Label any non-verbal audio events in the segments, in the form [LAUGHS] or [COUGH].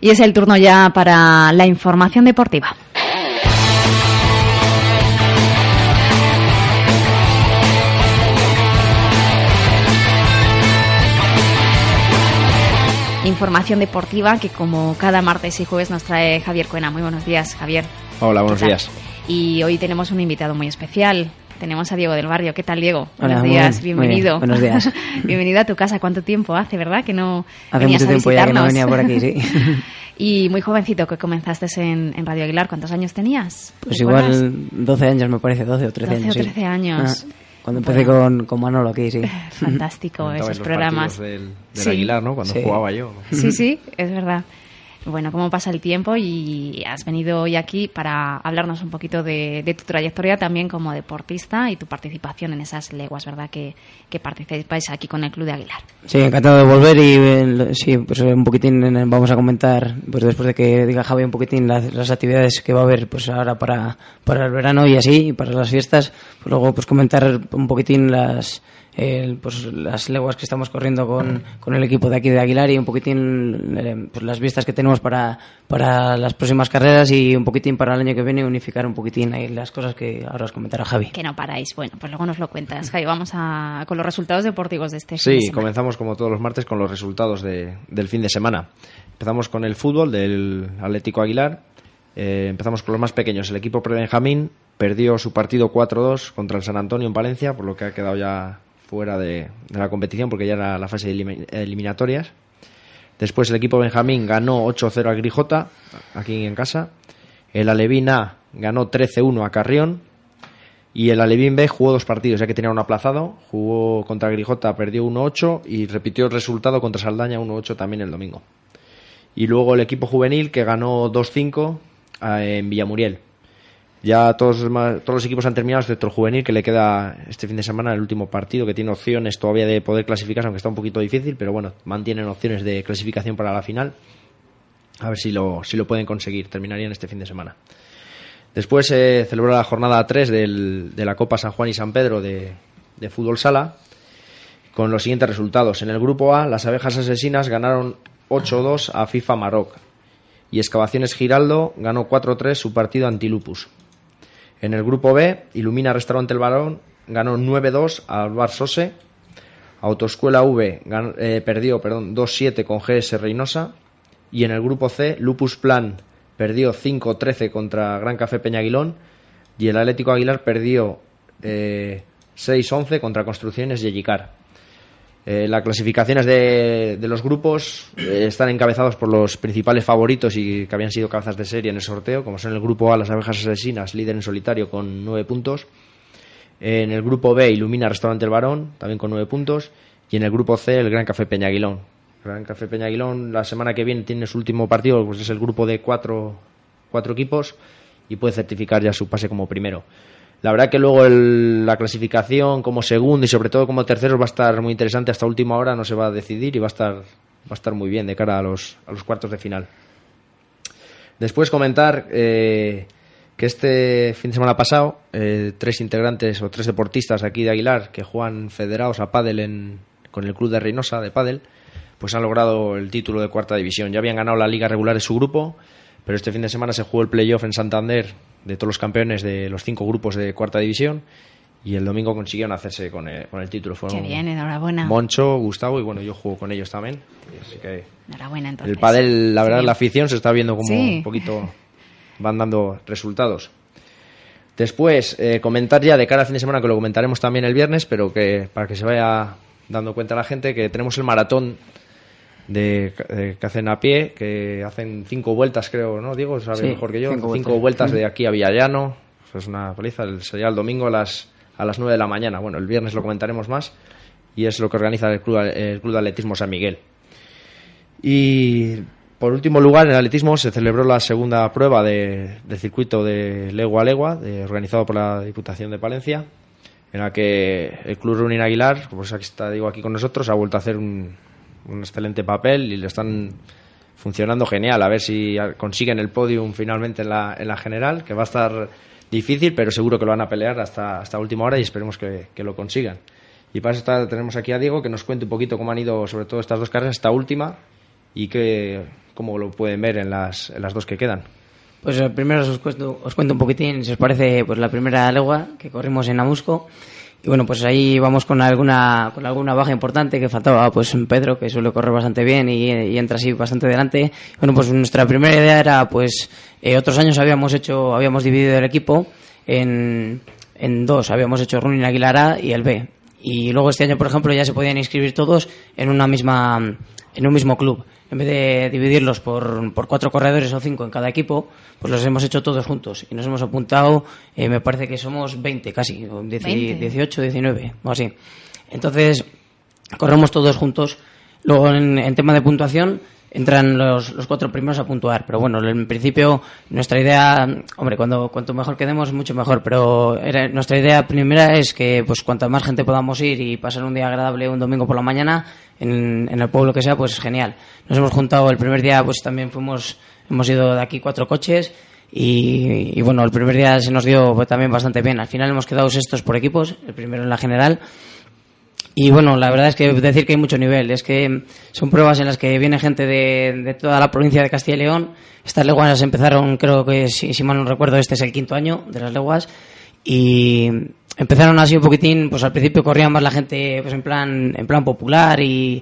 Y es el turno ya para la información deportiva. Información deportiva que como cada martes y jueves nos trae Javier Cuena. Muy buenos días, Javier. Hola, buenos días. Y hoy tenemos un invitado muy especial. Tenemos a Diego del Barrio. ¿Qué tal, Diego? Hola, buenos días, bien, bienvenido. bien. Buenos días. [LAUGHS] bienvenido a tu casa. ¿Cuánto tiempo hace, verdad? Que no Hace venías mucho a tiempo ya que no venía por aquí, sí. [LAUGHS] y muy jovencito que comenzaste en, en Radio Aguilar. ¿Cuántos años tenías? Pues ¿Recuerdas? igual 12 años me parece, 12 o 13 12 o años. sí. 13 años. Ah, cuando empecé Bueno. con, con Manolo aquí, sí. [LAUGHS] Fantástico esos los programas. Del, del Sí. Aguilar, ¿no? Cuando Sí. jugaba yo. Sí, sí, es verdad. Bueno, cómo pasa el tiempo y has venido hoy aquí para hablarnos un poquito de, de tu trayectoria también como deportista y tu participación en esas leguas, ¿verdad? Que, que participáis aquí con el Club de Aguilar. Sí, encantado de volver y eh, sí, pues un poquitín eh, vamos a comentar, pues después de que diga Javi un poquitín las, las actividades que va a haber pues ahora para, para el verano y así, y para las fiestas, pues luego pues comentar un poquitín las el, pues las leguas que estamos corriendo con, con el equipo de aquí de Aguilar y un poquitín eh, pues las vistas que tenemos para, para las próximas carreras y un poquitín para el año que viene unificar un poquitín ahí las cosas que ahora os comentará Javi. Que no paráis. Bueno, pues luego nos lo cuentas, Javi. Vamos a, con los resultados deportivos de este fin de Sí, comenzamos como todos los martes con los resultados de- del fin de semana. Empezamos con el fútbol del Atlético Aguilar. Eh, empezamos con los más pequeños. El equipo pre-Benjamín perdió su partido 4-2 contra el San Antonio en Valencia, por lo que ha quedado ya fuera de, la competición porque ya era la fase de elimi- eliminatorias. Después el equipo Benjamín ganó 8-0 al Grijota, aquí en casa. El Alevín A ganó 13-1 a Carrión. Y el Alevín B jugó dos partidos, ya que tenía uno aplazado. Jugó contra Grijota, perdió 1-8 y repitió el resultado contra Saldaña 1-8 también el domingo. Y luego el equipo juvenil que ganó 2-5 eh, en Villamuriel. Ya todos, los equipos han terminado, excepto el juvenil, que le queda este fin de semana el último partido, que tiene opciones todavía de poder clasificarse, aunque está un poquito difícil, pero bueno, mantienen opciones de clasificación para la final. A ver si lo, si lo pueden conseguir. Terminarían este fin de semana. Después se celebró la jornada 3 del- de la Copa San Juan y San Pedro de, de fútbol sala con los siguientes resultados. En el grupo A, las abejas asesinas ganaron 8-2 a FIFA Maroc y Excavaciones Giraldo ganó 4-3 su partido ante Lupus. En el grupo B, Ilumina Restaurante El Barón ganó 9-2 al Bar Sose. Autoescuela V gan- eh, perdió perdón, 2-7 con GS Reynosa. Y en el grupo C, Lupus Plan perdió 5-13 contra Gran Café Peñaguilón. Y el Atlético Aguilar perdió eh, 6-11 contra Construcciones Yellicar. Eh, las clasificaciones de, los grupos eh, están encabezados por los principales favoritos y que habían sido cabezas de serie en el sorteo, como son el grupo A, las abejas asesinas, líder en solitario con 9 puntos. En el grupo B, Ilumina Restaurante El Barón, también con 9 puntos. Y en el grupo C, el Gran Café Peñaguilón. Gran Café Peñaguilón, la semana que viene tiene su último partido, pues es el grupo de cuatro, cuatro equipos y puede certificar ya su pase como primero. La verdad que luego el- la clasificación como segundo y sobre todo como tercero va a estar muy interesante. Hasta última hora no se va a decidir y va a estar, va a estar muy bien de cara a los, a los cuartos de final. Después comentar eh, que este fin de semana pasado eh, tres integrantes o tres deportistas aquí de Aguilar que juegan federados a pádel en- con el club de Reynosa de pádel pues han logrado el título de cuarta división. Ya habían ganado la liga regular de su grupo, pero este fin de semana se jugó el playoff en Santander de todos los campeones de los cinco grupos de cuarta división y el domingo consiguieron hacerse con el, con el título. Fueron Qué bien, enhorabuena. Moncho, Gustavo y bueno, yo juego con ellos también. Así que Enhorabuena, entonces. el pádel, la verdad, Sí. la afición se está viendo como Sí. un poquito van dando resultados. Después, eh, comentar ya de cara al fin de semana, que lo comentaremos también el viernes, pero que para que se vaya dando cuenta la gente, que tenemos el maratón de, eh, que hacen a pie, que hacen cinco vueltas, creo, ¿no? Diego sabe Sí, mejor que yo. cinco Cinco, vueltas. vueltas Mm. de aquí a Villallano. Eso es una paliza. Sería el domingo a las, a las 9 de la mañana. Bueno, el viernes lo comentaremos más. Y es lo que organiza el Club, el club de Atletismo San Miguel. Y por último lugar, en el atletismo se celebró la segunda prueba de, del circuito de legua a legua, de, organizado por la Diputación de Palencia, en la que el Club Running Aguilar, como está digo aquí con nosotros, ha vuelto a hacer un, un excelente papel y le están funcionando genial. A ver si consiguen el podium finalmente en la, en la general, que va a estar difícil, pero seguro que lo van a pelear hasta, hasta última hora y esperemos que, que lo consigan. Y para eso tenemos aquí a Diego que nos cuente un poquito cómo han ido, sobre todo estas dos carreras, esta última y que, cómo lo pueden ver en las, las dos que quedan. Pues eh, primero os cuento, os cuento un poquitín, si os parece, pues la primera legua que corrimos en Amusco. Y bueno, pues ahí vamos con alguna, con alguna baja importante que faltaba, pues Pedro, que suele correr bastante bien y, entra así bastante delante. Bueno, pues nuestra primera idea era, pues, eh, otros años habíamos hecho, habíamos dividido el equipo en, en dos, habíamos hecho Running Aguilar A y el B. Y luego este año, por ejemplo, ya se podían inscribir todos en una misma, en un mismo club. En vez de dividirlos por, por cuatro corredores o cinco en cada equipo, pues los hemos hecho todos juntos. Y nos hemos apuntado, eh, me parece que somos 20 casi, 18, 19, o así. Entonces, corremos todos juntos. Luego, en, en tema de puntuación, entran los, los, cuatro primeros a puntuar. Pero bueno, en principio nuestra idea, hombre, cuando cuanto mejor quedemos, mucho mejor. Pero nuestra idea primera es que pues cuanta más gente podamos ir y pasar un día agradable un domingo por la mañana en, el pueblo que sea, pues genial. Nos hemos juntado el primer día, pues también fuimos, hemos ido de aquí cuatro coches. Y, y bueno, el primer día se nos dio pues, también bastante bien. Al final hemos quedado sextos por equipos, el primero en la general. Y bueno, la verdad es que decir que hay mucho nivel. Es que son pruebas en las que viene gente de, toda la provincia de Castilla y León. Estas leguas empezaron, creo que si, si, mal no recuerdo, este es el quinto año de las leguas. Y empezaron así un poquitín, pues al principio corría más la gente pues en plan, en plan popular y,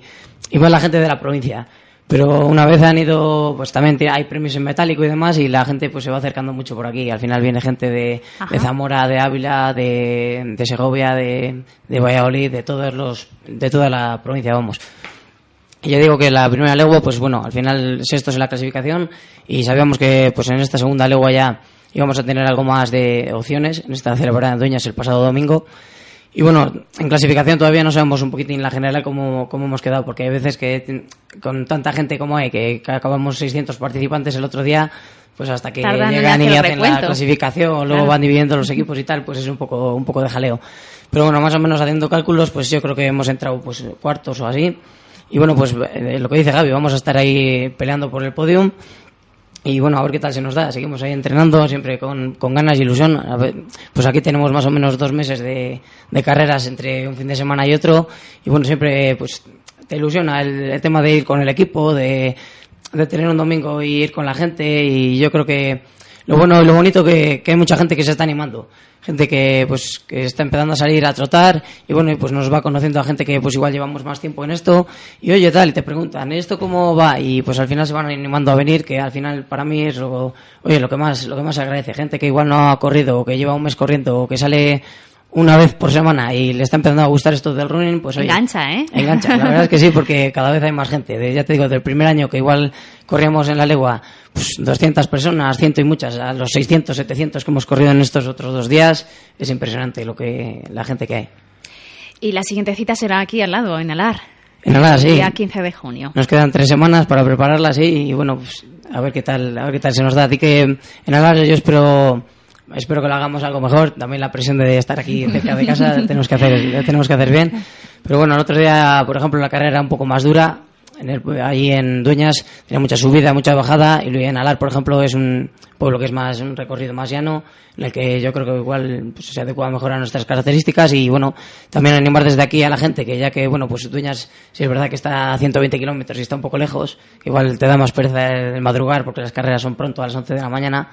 y más la gente de la provincia. Pero una vez han ido, pues también hay premios en metálico y demás, y la gente pues se va acercando mucho por aquí. Al final viene gente de, de Zamora, de Ávila, de, de Segovia, de, de, Valladolid, de todos los, de toda la provincia, vamos. Y yo digo que la primera legua, pues bueno, al final sexto es la clasificación, y sabíamos que pues en esta segunda legua ya íbamos a tener algo más de opciones, en esta celebrada en Dueñas el pasado domingo. Y bueno, en clasificación todavía no sabemos un poquitín la general cómo, cómo hemos quedado, porque hay veces que con tanta gente como hay, que, acabamos 600 participantes el otro día, pues hasta que llegan y hacen la clasificación, luego van dividiendo los [LAUGHS] equipos y tal, pues es un poco, un poco de jaleo. Pero bueno, más o menos haciendo cálculos, pues yo creo que hemos entrado pues cuartos o así. Y bueno, pues eh, lo que dice Gaby, vamos a estar ahí peleando por el podium. Y bueno, a ver qué tal se nos da. Seguimos ahí entrenando, siempre con, con ganas y ilusión. pues aquí tenemos más o menos dos meses de, de, carreras entre un fin de semana y otro. Y bueno, siempre pues te ilusiona el, tema de ir con el equipo, de, tener un domingo y ir con la gente. Y yo creo que lo bueno y lo bonito que, que hay mucha gente que se está animando. Gente que pues que está empezando a salir a trotar y bueno pues nos va conociendo a gente que pues igual llevamos más tiempo en esto. Y oye tal y te preguntan esto cómo va y pues al final se van animando a venir que al final para mí es lo oye lo que más lo que más agradece. Gente que igual no ha corrido o que lleva un mes corriendo o que sale una vez por semana y le está empezando a gustar esto del running, pues engancha, ¿eh? Engancha, la verdad es que sí, porque cada vez hay más gente. ya te digo, del primer año que igual corríamos en la legua pues 200 personas, ciento y muchas, a los 600, 700 que hemos corrido en estos otros dos días, es impresionante lo que la gente que hay. Y la siguiente cita será aquí al lado, en Alar. En Alar, sí. El día 15 de junio. Nos quedan tres semanas para prepararla, sí, y bueno, pues a ver qué tal, a ver qué tal se nos da. Así que en Alar yo espero espero que lo hagamos algo mejor. También la presión de estar aquí cerca de casa [LAUGHS] tenemos que hacer, tenemos que hacer bien. Pero bueno, el otro día, por ejemplo, la carrera era un poco más dura. En el, ahí en Dueñas tiene mucha subida, mucha bajada. Y en Alar, por ejemplo, es un pueblo que es más un recorrido más llano, en el que yo creo que igual pues, se adecua mejor a nuestras características. Y bueno, también animar desde aquí a la gente, que ya que, bueno, pues Dueñas, si es verdad que está a 120 kilómetros y está un poco lejos, igual te da más pereza el madrugar porque las carreras son pronto a las 11 de la mañana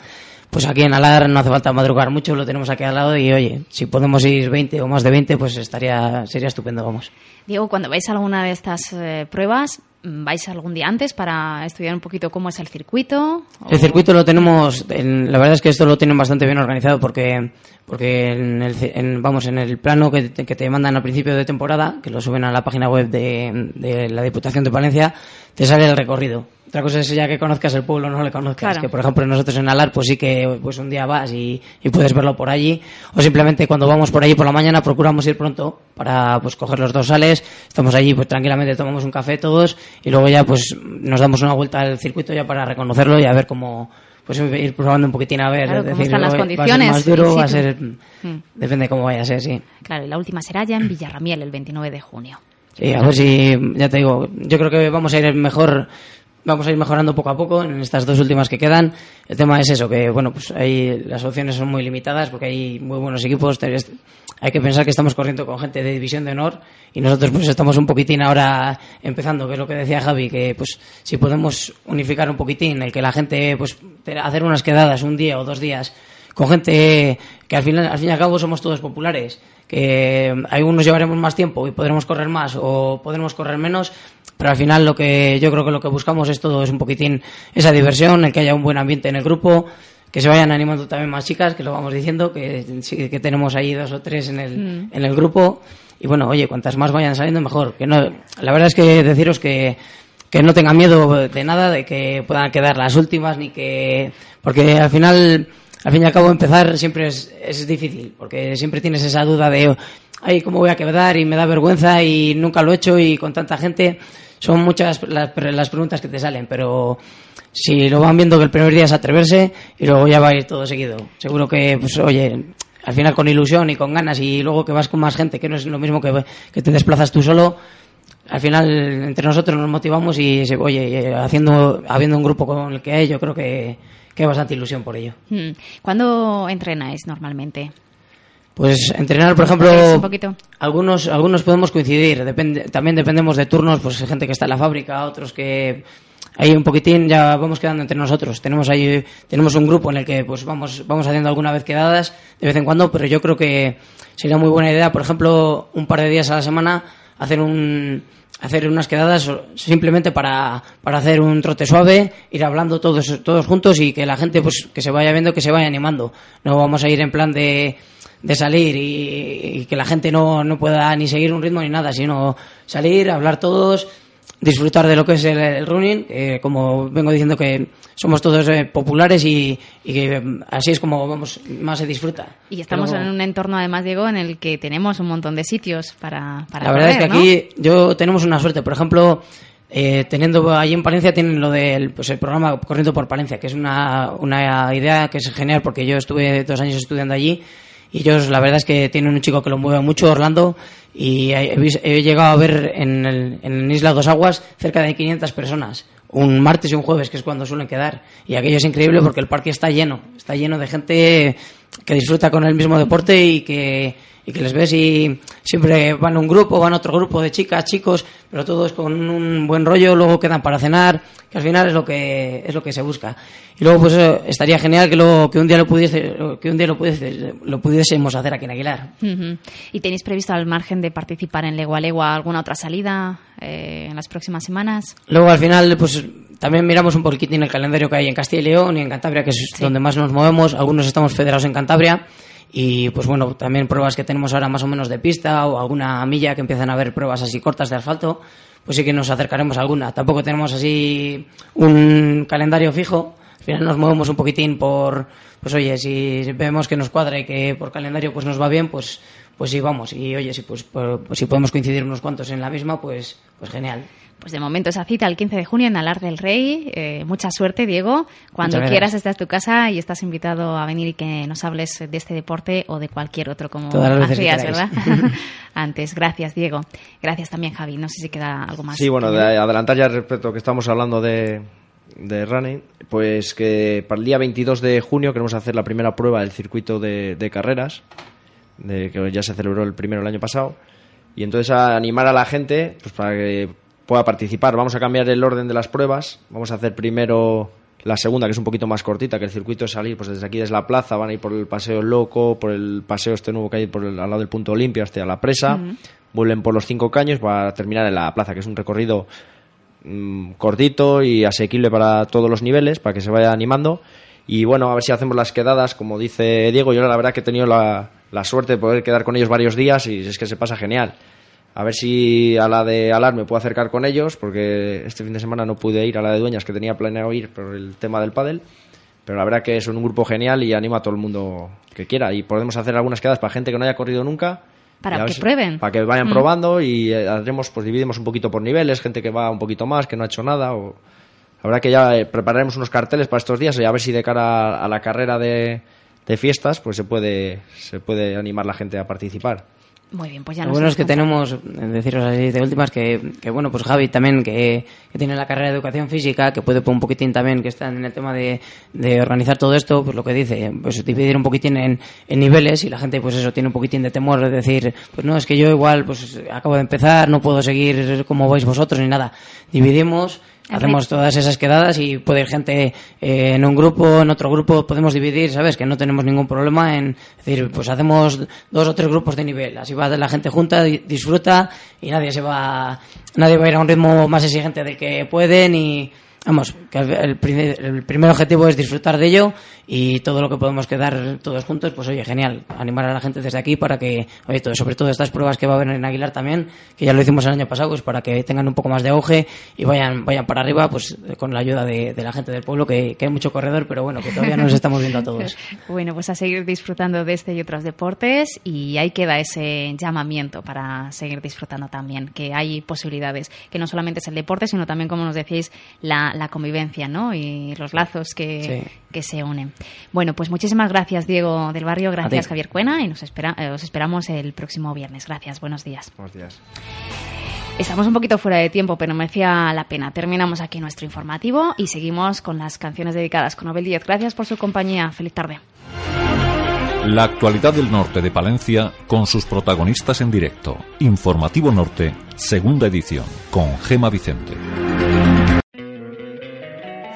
pues aquí en Alar no hace falta madrugar mucho, lo tenemos aquí al lado y oye, si podemos ir 20 o más de 20, pues estaría sería estupendo, vamos. Diego, cuando vais a alguna de estas eh, pruebas, ¿vais algún día antes para estudiar un poquito cómo es el circuito? El circuito lo tenemos, la verdad es que esto lo tienen bastante bien organizado porque porque en el, vamos en el plano que te, que te mandan al principio de temporada, que lo suben a la página web de, de la Diputación de Palencia, te sale el recorrido Otra cosa es ya que conozcas el pueblo o no le conozcas. Claro. Que, por ejemplo, nosotros en Alar, pues sí que pues un día vas y, y puedes verlo por allí. O simplemente cuando vamos por allí por la mañana procuramos ir pronto para pues coger los dorsales. Estamos allí pues tranquilamente, tomamos un café todos y luego ya pues nos damos una vuelta al circuito ya para reconocerlo y a ver cómo pues ir probando un poquitín a ver. Claro, es cómo decir, están las va a ser condiciones más duro, va a ser... Mm. Depende de cómo vaya a ser, sí. Claro, y la última será ya en Villarramiel el 29 de junio. Sí, a ver si, ya te digo, yo creo que vamos a ir mejor, vamos a ir mejorando poco a poco en estas dos últimas que quedan. El tema es eso, que bueno, pues ahí las opciones son muy limitadas porque hay muy buenos equipos. Hay que pensar que estamos corriendo con gente de división de honor y nosotros pues estamos un poquitín ahora empezando, que es lo que decía Javi, que pues si podemos unificar un poquitín, el que la gente pues hacer unas quedadas un día o dos días con gente que al final, al fin y al cabo somos todos populares, que algunos llevaremos más tiempo y podremos correr más o podremos correr menos, pero al final lo que yo creo que lo que buscamos es todo, es un poquitín esa diversión, el que haya un buen ambiente en el grupo, que se vayan animando también más chicas, que lo vamos diciendo, que sí que tenemos ahí dos o tres en el, en el grupo, y bueno, oye, cuantas más vayan saliendo mejor, que no, la verdad es que deciros que que no tengan miedo de nada, de que puedan quedar las últimas, ni que. Porque al final, al fin y al cabo, empezar siempre es, es difícil, porque siempre tienes esa duda de, ay, ¿cómo voy a quedar? Y me da vergüenza y nunca lo he hecho y con tanta gente. Son muchas las, las preguntas que te salen, pero si lo van viendo que el primer día es atreverse y luego ya va a ir todo seguido. Seguro que, pues, oye, al final con ilusión y con ganas y luego que vas con más gente, que no es lo mismo que, que te desplazas tú solo, al final entre nosotros nos motivamos y oye eh, haciendo habiendo un grupo con el que hay yo creo que, que hay bastante ilusión por ello Mm. ¿Cuándo entrenáis normalmente? Pues entrenar por ¿Veis ejemplo poquito? algunos algunos podemos coincidir depende también dependemos de turnos pues hay gente que está en la fábrica otros que ahí un poquitín ya vamos quedando entre nosotros tenemos ahí tenemos un grupo en el que pues vamos vamos haciendo alguna vez quedadas de vez en cuando pero yo creo que sería muy buena idea por ejemplo un par de días a la semana hacer un hacer unas quedadas simplemente para, para hacer un trote suave, ir hablando todos, todos juntos y que la gente pues que se vaya viendo, que se vaya animando. No vamos a ir en plan de, de salir y, y que la gente no, no pueda ni seguir un ritmo ni nada, sino salir, hablar todos, disfrutar de lo que es el, el running, que como vengo diciendo que somos todos eh, populares y, y que mm, así es como vamos, más se disfruta. Y estamos en un entorno, además, Diego, en el que tenemos un montón de sitios para, para la verdad es que aquí yo tenemos una suerte. Por ejemplo, eh, teniendo allí en Palencia tienen lo del pues, el programa Corriendo por Palencia, que es una, una idea que es genial porque yo estuve dos años estudiando allí y ellos la verdad es que tienen un chico que lo mueve mucho, Orlando, y he, he llegado a ver en, el, en Isla Dos Aguas cerca de 500 personas. Un martes y un jueves, que es cuando suelen quedar. Y aquello es increíble porque el parque está lleno. Está lleno de gente que disfruta con el mismo deporte y que, y que les ves y siempre van un grupo, van otro grupo de chicas, chicos, pero todos con un buen rollo, luego quedan para cenar, que al final es lo que es lo que se busca. Y luego pues eh, estaría genial que lo que un día lo pudiese que un día lo pudiese lo pudiésemos hacer aquí en Aguilar. Ujú. ¿Y tenéis previsto al margen de participar en Legua Legua alguna otra salida eh, en las próximas semanas? Luego al final pues también miramos un poquitín el calendario que hay en Castilla y León y en Cantabria, que es Sí. donde más nos movemos. Algunos estamos federados en Cantabria y pues bueno, también pruebas que tenemos ahora más o menos de pista o alguna milla que empiezan a haber pruebas así cortas de asfalto, pues sí que nos acercaremos a alguna. Tampoco tenemos así un calendario fijo. Al final nos movemos un poquitín por, pues oye, si vemos que nos cuadra y que por calendario pues nos va bien, pues pues sí vamos. Y oye, si pues, pues, si podemos coincidir unos cuantos en la misma, pues pues genial. Pues de momento esa cita el 15 de junio en Alar del Rey. Eh, mucha suerte, Diego. Cuando quieras, gracias. esta es tu casa y estás invitado a venir y que nos hables de este deporte o de cualquier otro, como Todas las veces que hacías. ¿verdad? [LAUGHS] [LAUGHS] Antes. Gracias, Diego. Gracias también, Javi. No sé si queda algo más. Sí, bueno, de adelantar ya respecto a que estamos hablando de, de running, pues que para el día 22 de junio queremos hacer la primera prueba del circuito de, de carreras, de que ya se celebró el primero el año pasado, y entonces a animar a la gente pues para que pueda participar. Vamos a cambiar el orden de las pruebas, vamos a hacer primero la segunda, que es un poquito más cortita, que el circuito es salir pues desde aquí, desde la plaza, van a ir por el Paseo Loco, por el paseo este nuevo que hay por el- al lado del punto Olimpia hasta la presa, vuelven por los cinco caños para terminar en la plaza, que es un recorrido mm, cortito y asequible para todos los niveles, para que se vaya animando. Y bueno, a ver si hacemos las quedadas, como dice Diego. Yo la verdad que he tenido la, la suerte de poder quedar con ellos varios días y es que se pasa genial. A ver si a la de Alar me puedo acercar con ellos, porque este fin de semana no pude ir a la de Dueñas, que tenía planeado ir por el tema del pádel. Pero la verdad que es un grupo genial y animo a todo el mundo que quiera. Y podemos hacer algunas quedadas para gente que no haya corrido nunca. Para que prueben. Para que vayan Mm. probando y eh, haremos, pues dividimos un poquito por niveles, gente que va un poquito más, que no ha hecho nada. O... La verdad que ya eh, prepararemos unos carteles para estos días y a ver si de cara a, a la carrera de, de fiestas pues se puede, se puede animar la gente a participar. Muy bien, pues ya Lo nos bueno has es que tenemos, eh, deciros así de últimas, que, que bueno, pues Javi también, que, que tiene la carrera de educación física, que puede un poquitín también, que está en el tema de, de organizar todo esto, pues lo que dice, pues dividir un poquitín en, en niveles y la gente, pues eso, tiene un poquitín de temor de decir, pues no, es que yo igual, pues acabo de empezar, no puedo seguir como vais vosotros ni nada. Dividimos, Hacemos todas esas quedadas y puede ir gente eh, en un grupo, en otro grupo, podemos dividir, ¿sabes? Que no tenemos ningún problema en decir, pues hacemos dos o tres grupos de nivel, así va la gente junta, di- disfruta y nadie se va, nadie va a ir a un ritmo más exigente del que pueden y, vamos, que el, primer, el primer objetivo es disfrutar de ello y todo lo que podemos quedar todos juntos, pues oye, genial, animar a la gente desde aquí para que, oye, todo, sobre todo estas pruebas que va a haber en Aguilar también, que ya lo hicimos el año pasado, pues para que tengan un poco más de auge y vayan, vayan para arriba, pues con la ayuda de, de la gente del pueblo, que, que hay mucho corredor, pero bueno, que todavía no nos estamos viendo a todos. [LAUGHS] Bueno, pues a seguir disfrutando de este y otros deportes y ahí queda ese llamamiento para seguir disfrutando también, que hay posibilidades, que no solamente es el deporte, sino también, como nos decíais, la, la convivencia, ¿no? Y los lazos que, Sí. que se unen. Bueno, pues muchísimas gracias, Diego del Barrio, gracias. Javier Cuena, y nos espera, eh, os esperamos el próximo viernes. Gracias, buenos días. Buenos días. Estamos un poquito fuera de tiempo, pero merecía la pena. Terminamos aquí nuestro informativo y seguimos con las canciones dedicadas con Nobel Díez. Gracias por su compañía. Feliz tarde. La actualidad del norte de Palencia con sus protagonistas en directo. Informativo Norte, segunda edición, con Gema Vicente.